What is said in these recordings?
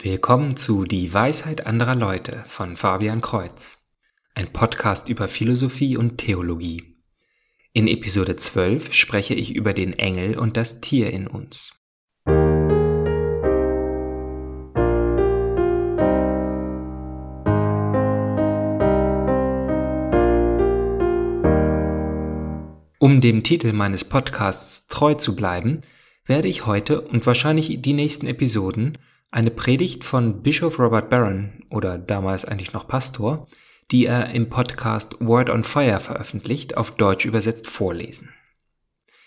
Willkommen zu Die Weisheit anderer Leute von Fabian Kreuz, ein Podcast über Philosophie und Theologie. In Episode 12 spreche ich über den Engel und das Tier in uns. Um dem Titel meines Podcasts treu zu bleiben, werde ich heute und wahrscheinlich die nächsten Episoden eine Predigt von Bischof Robert Barron oder damals eigentlich noch Pastor, die er im Podcast Word on Fire veröffentlicht, auf Deutsch übersetzt vorlesen.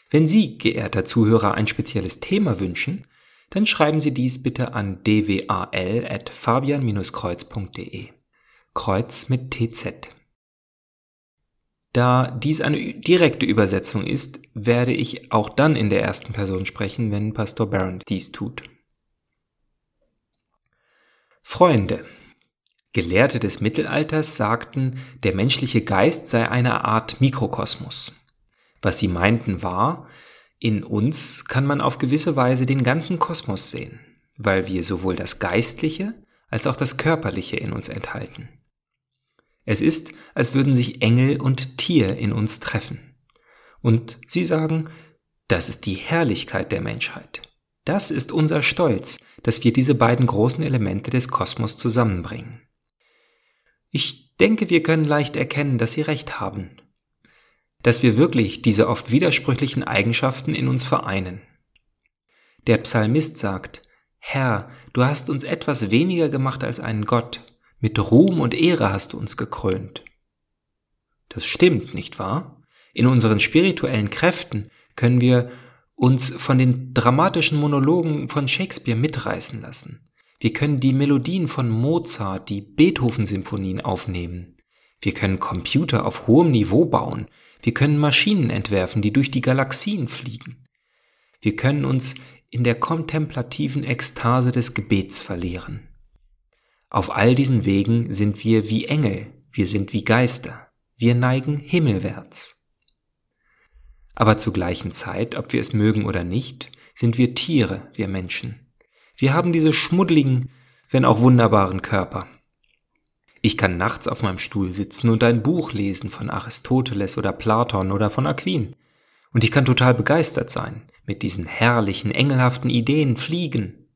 Wenn Sie, geehrter Zuhörer, ein spezielles Thema wünschen, dann schreiben Sie dies bitte an dwal@fabian-kreuz.de. Kreuz mit TZ. Da dies eine direkte Übersetzung ist, werde ich auch dann in der ersten Person sprechen, wenn Pastor Barron dies tut. Freunde. Gelehrte des Mittelalters sagten, der menschliche Geist sei eine Art Mikrokosmos. Was sie meinten war, in uns kann man auf gewisse Weise den ganzen Kosmos sehen, weil wir sowohl das Geistliche als auch das Körperliche in uns enthalten. Es ist, als würden sich Engel und Tier in uns treffen. Und sie sagen, das ist die Herrlichkeit der Menschheit. Das ist unser Stolz, dass wir diese beiden großen Elemente des Kosmos zusammenbringen. Ich denke, wir können leicht erkennen, dass sie recht haben, dass wir wirklich diese oft widersprüchlichen Eigenschaften in uns vereinen. Der Psalmist sagt, Herr, du hast uns etwas weniger gemacht als einen Gott, mit Ruhm und Ehre hast du uns gekrönt. Das stimmt, nicht wahr? In unseren spirituellen Kräften können wir uns von den dramatischen Monologen von Shakespeare mitreißen lassen. Wir können die Melodien von Mozart, die Beethoven-Symphonien aufnehmen. Wir können Computer auf hohem Niveau bauen. Wir können Maschinen entwerfen, die durch die Galaxien fliegen. Wir können uns in der kontemplativen Ekstase des Gebets verlieren. Auf all diesen Wegen sind wir wie Engel, wir sind wie Geister, wir neigen himmelwärts. Aber zur gleichen Zeit, ob wir es mögen oder nicht, sind wir Tiere, wir Menschen. Wir haben diese schmuddeligen, wenn auch wunderbaren Körper. Ich kann nachts auf meinem Stuhl sitzen und ein Buch lesen von Aristoteles oder Platon oder von Aquin. Und ich kann total begeistert sein, mit diesen herrlichen, engelhaften Ideen fliegen.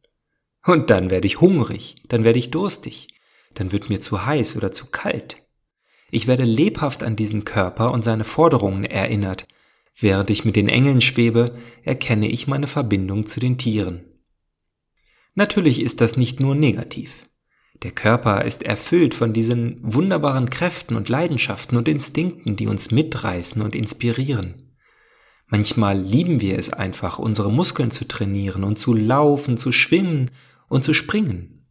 Und dann werde ich hungrig, dann werde ich durstig, dann wird mir zu heiß oder zu kalt. Ich werde lebhaft an diesen Körper und seine Forderungen erinnert, Während ich mit den Engeln schwebe, erkenne ich meine Verbindung zu den Tieren. Natürlich ist das nicht nur negativ. Der Körper ist erfüllt von diesen wunderbaren Kräften und Leidenschaften und Instinkten, die uns mitreißen und inspirieren. Manchmal lieben wir es einfach, unsere Muskeln zu trainieren und zu laufen, zu schwimmen und zu springen.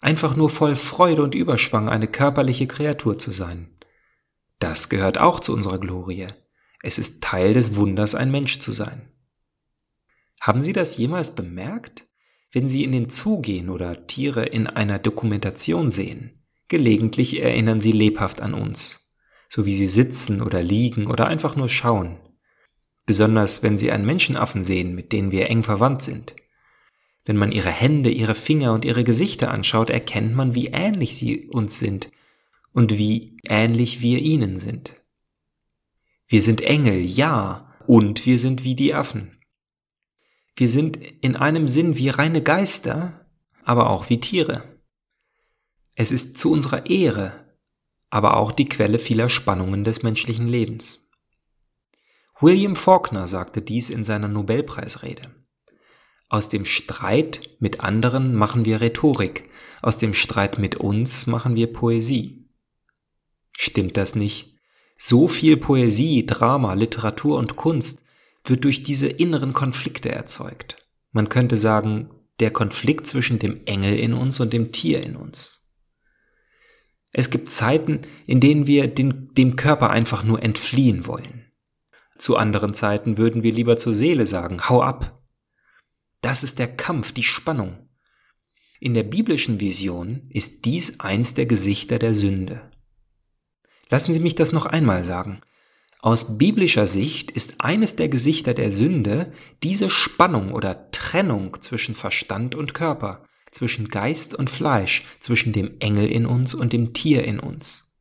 Einfach nur voll Freude und Überschwang eine körperliche Kreatur zu sein. Das gehört auch zu unserer Glorie. Es ist Teil des Wunders, ein Mensch zu sein. Haben Sie das jemals bemerkt? Wenn Sie in den Zoo gehen oder Tiere in einer Dokumentation sehen, gelegentlich erinnern sie lebhaft an uns, so wie sie sitzen oder liegen oder einfach nur schauen. Besonders wenn Sie einen Menschenaffen sehen, mit denen wir eng verwandt sind. Wenn man ihre Hände, ihre Finger und ihre Gesichter anschaut, erkennt man, wie ähnlich sie uns sind und wie ähnlich wir ihnen sind. Wir sind Engel, ja, und wir sind wie die Affen. Wir sind in einem Sinn wie reine Geister, aber auch wie Tiere. Es ist zu unserer Ehre, aber auch die Quelle vieler Spannungen des menschlichen Lebens. William Faulkner sagte dies in seiner Nobelpreisrede. Aus dem Streit mit anderen machen wir Rhetorik, aus dem Streit mit uns machen wir Poesie. Stimmt das nicht? So viel Poesie, Drama, Literatur und Kunst wird durch diese inneren Konflikte erzeugt. Man könnte sagen, der Konflikt zwischen dem Engel in uns und dem Tier in uns. Es gibt Zeiten, in denen wir den, dem Körper einfach nur entfliehen wollen. Zu anderen Zeiten würden wir lieber zur Seele sagen, hau ab. Das ist der Kampf, die Spannung. In der biblischen Vision ist dies eins der Gesichter der Sünde. Lassen Sie mich das noch einmal sagen. Aus biblischer Sicht ist eines der Gesichter der Sünde diese Spannung oder Trennung zwischen Verstand und Körper, zwischen Geist und Fleisch, zwischen dem Engel in uns und dem Tier in uns.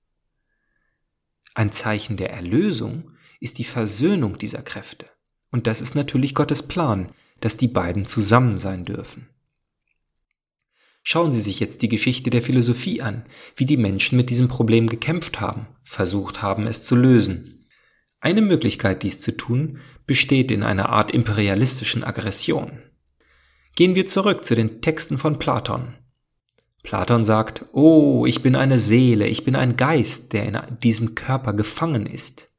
Ein Zeichen der Erlösung ist die Versöhnung dieser Kräfte. Und das ist natürlich Gottes Plan, dass die beiden zusammen sein dürfen. Schauen Sie sich jetzt die Geschichte der Philosophie an, wie die Menschen mit diesem Problem gekämpft haben, versucht haben, es zu lösen. Eine Möglichkeit, dies zu tun, besteht in einer Art imperialistischen Aggression. Gehen wir zurück zu den Texten von Platon. Platon sagt, Oh, ich bin eine Seele, ich bin ein Geist, der in diesem Körper gefangen ist.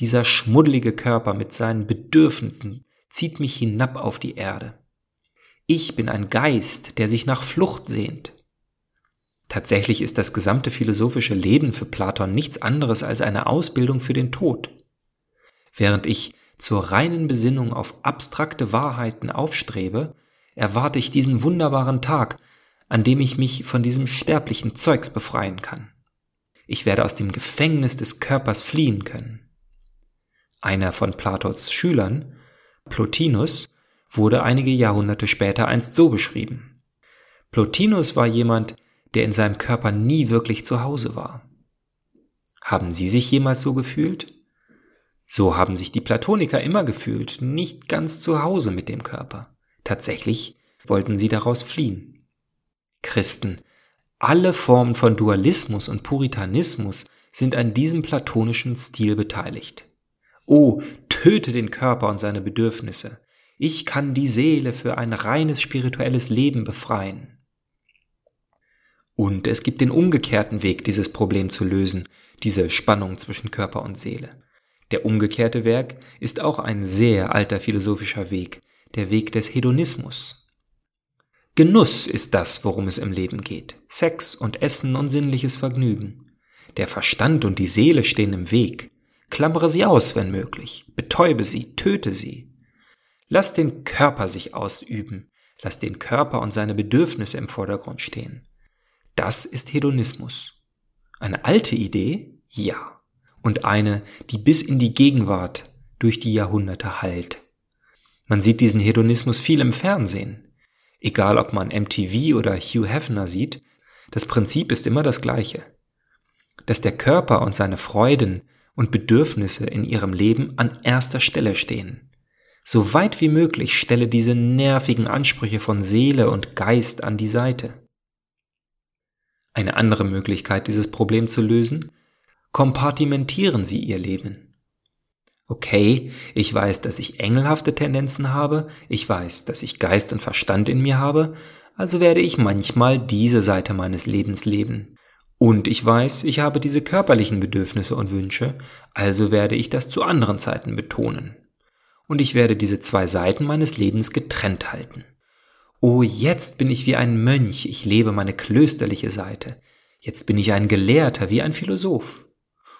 Dieser schmuddelige Körper mit seinen Bedürfnissen zieht mich hinab auf die Erde. Ich bin ein Geist, der sich nach Flucht sehnt. Tatsächlich ist das gesamte philosophische Leben für Platon nichts anderes als eine Ausbildung für den Tod. Während ich zur reinen Besinnung auf abstrakte Wahrheiten aufstrebe, erwarte ich diesen wunderbaren Tag, an dem ich mich von diesem sterblichen Zeugs befreien kann. Ich werde aus dem Gefängnis des Körpers fliehen können. Einer von Platos Schülern, Plotinus, wurde einige Jahrhunderte später einst so beschrieben. Plotinus war jemand, der in seinem Körper nie wirklich zu Hause war. Haben Sie sich jemals so gefühlt? So haben sich die Platoniker immer gefühlt, nicht ganz zu Hause mit dem Körper. Tatsächlich wollten sie daraus fliehen. Christen, alle Formen von Dualismus und Puritanismus sind an diesem platonischen Stil beteiligt. Oh, töte den Körper und seine Bedürfnisse. Ich kann die Seele für ein reines spirituelles Leben befreien. Und es gibt den umgekehrten Weg, dieses Problem zu lösen, diese Spannung zwischen Körper und Seele. Der umgekehrte Weg ist auch ein sehr alter philosophischer Weg, der Weg des Hedonismus. Genuss ist das, worum es im Leben geht. Sex und Essen und sinnliches Vergnügen. Der Verstand und die Seele stehen im Weg. Klammere sie aus, wenn möglich. Betäube sie, töte sie. Lass den Körper sich ausüben, lass den Körper und seine Bedürfnisse im Vordergrund stehen. Das ist Hedonismus. Eine alte Idee? Ja. Und eine, die bis in die Gegenwart durch die Jahrhunderte heilt. Man sieht diesen Hedonismus viel im Fernsehen. Egal ob man MTV oder Hugh Hefner sieht, das Prinzip ist immer das gleiche. Dass der Körper und seine Freuden und Bedürfnisse in ihrem Leben an erster Stelle stehen so weit wie möglich stelle diese nervigen Ansprüche von Seele und Geist an die Seite. Eine andere Möglichkeit, dieses Problem zu lösen, kompartimentieren Sie Ihr Leben. Okay, ich weiß, dass ich engelhafte Tendenzen habe, ich weiß, dass ich Geist und Verstand in mir habe, also werde ich manchmal diese Seite meines Lebens leben. Und ich weiß, ich habe diese körperlichen Bedürfnisse und Wünsche, also werde ich das zu anderen Zeiten betonen und ich werde diese zwei Seiten meines Lebens getrennt halten. Oh, jetzt bin ich wie ein Mönch, ich lebe meine klösterliche Seite. Jetzt bin ich ein Gelehrter wie ein Philosoph.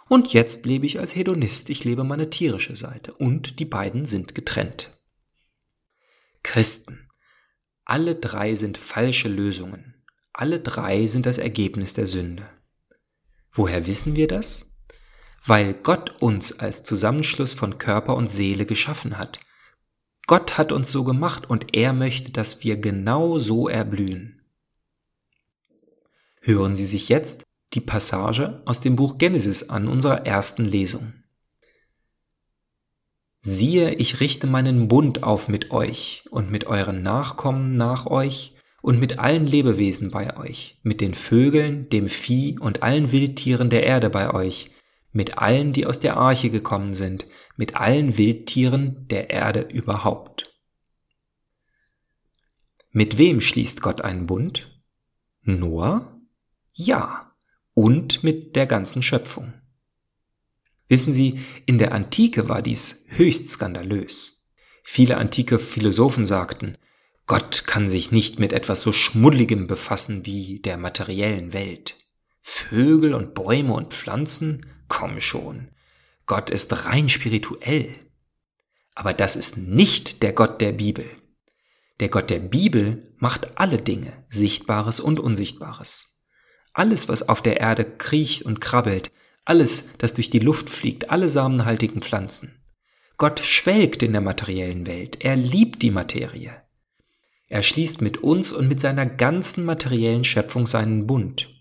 Und jetzt lebe ich als Hedonist, ich lebe meine tierische Seite. Und die beiden sind getrennt. Christen. Alle drei sind falsche Lösungen. Alle drei sind das Ergebnis der Sünde. Woher wissen wir das? Weil Gott uns als Zusammenschluss von Körper und Seele geschaffen hat. Gott hat uns so gemacht und er möchte, dass wir genau so erblühen. Hören Sie sich jetzt die Passage aus dem Buch Genesis an unserer ersten Lesung. Siehe, ich richte meinen Bund auf mit euch und mit euren Nachkommen nach euch und mit allen Lebewesen bei euch, mit den Vögeln, dem Vieh und allen Wildtieren der Erde bei euch, mit allen, die aus der Arche gekommen sind, mit allen Wildtieren der Erde überhaupt. Mit wem schließt Gott einen Bund? Noah? Ja. Und mit der ganzen Schöpfung. Wissen Sie, in der Antike war dies höchst skandalös. Viele antike Philosophen sagten, Gott kann sich nicht mit etwas so Schmuddligem befassen wie der materiellen Welt. Vögel und Bäume und Pflanzen komm schon. Gott ist rein spirituell. Aber das ist nicht der Gott der Bibel. Der Gott der Bibel macht alle Dinge, Sichtbares und Unsichtbares. Alles, was auf der Erde kriecht und krabbelt, alles, das durch die Luft fliegt, alle samenhaltigen Pflanzen. Gott schwelgt in der materiellen Welt, er liebt die Materie. Er schließt mit uns und mit seiner ganzen materiellen Schöpfung seinen Bund.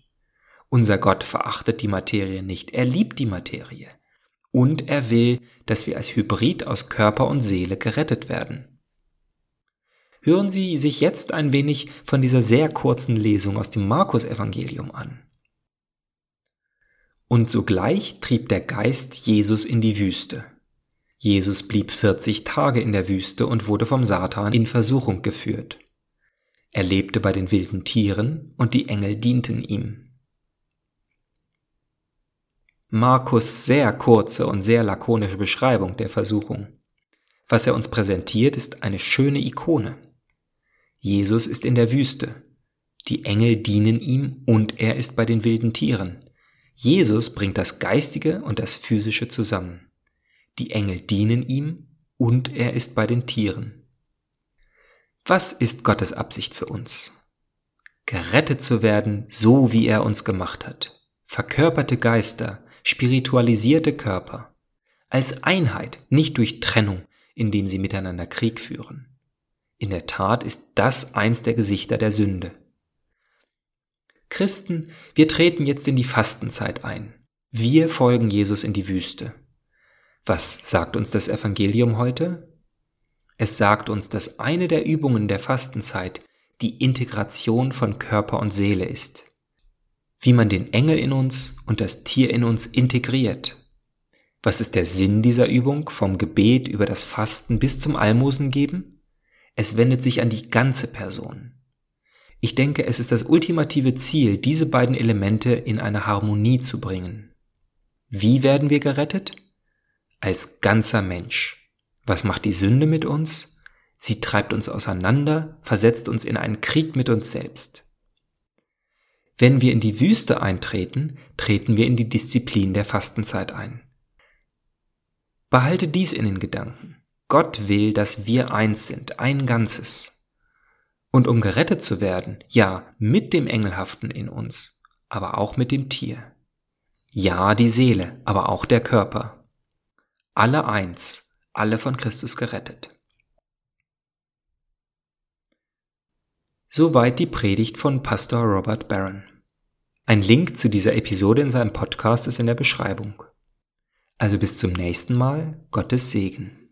Unser Gott verachtet die Materie nicht, er liebt die Materie. Und er will, dass wir als Hybrid aus Körper und Seele gerettet werden. Hören Sie sich jetzt ein wenig von dieser sehr kurzen Lesung aus dem Markus-Evangelium an. Und sogleich trieb der Geist Jesus in die Wüste. Jesus blieb 40 Tage in der Wüste und wurde vom Satan in Versuchung geführt. Er lebte bei den wilden Tieren und die Engel dienten ihm. Markus sehr kurze und sehr lakonische Beschreibung der Versuchung. Was er uns präsentiert, ist eine schöne Ikone. Jesus ist in der Wüste. Die Engel dienen ihm und er ist bei den wilden Tieren. Jesus bringt das Geistige und das Physische zusammen. Die Engel dienen ihm und er ist bei den Tieren. Was ist Gottes Absicht für uns? Gerettet zu werden, so wie er uns gemacht hat. Verkörperte Geister, spiritualisierte Körper, als Einheit, nicht durch Trennung, indem sie miteinander Krieg führen. In der Tat ist das eins der Gesichter der Sünde. Christen, wir treten jetzt in die Fastenzeit ein. Wir folgen Jesus in die Wüste. Was sagt uns das Evangelium heute? Es sagt uns, dass eine der Übungen der Fastenzeit die Integration von Körper und Seele ist wie man den Engel in uns und das Tier in uns integriert. Was ist der Sinn dieser Übung vom Gebet über das Fasten bis zum Almosen geben? Es wendet sich an die ganze Person. Ich denke, es ist das ultimative Ziel, diese beiden Elemente in eine Harmonie zu bringen. Wie werden wir gerettet? Als ganzer Mensch. Was macht die Sünde mit uns? Sie treibt uns auseinander, versetzt uns in einen Krieg mit uns selbst. Wenn wir in die Wüste eintreten, treten wir in die Disziplin der Fastenzeit ein. Behalte dies in den Gedanken. Gott will, dass wir eins sind, ein Ganzes. Und um gerettet zu werden, ja, mit dem Engelhaften in uns, aber auch mit dem Tier. Ja, die Seele, aber auch der Körper. Alle eins, alle von Christus gerettet. Soweit die Predigt von Pastor Robert Barron. Ein Link zu dieser Episode in seinem Podcast ist in der Beschreibung. Also bis zum nächsten Mal, Gottes Segen.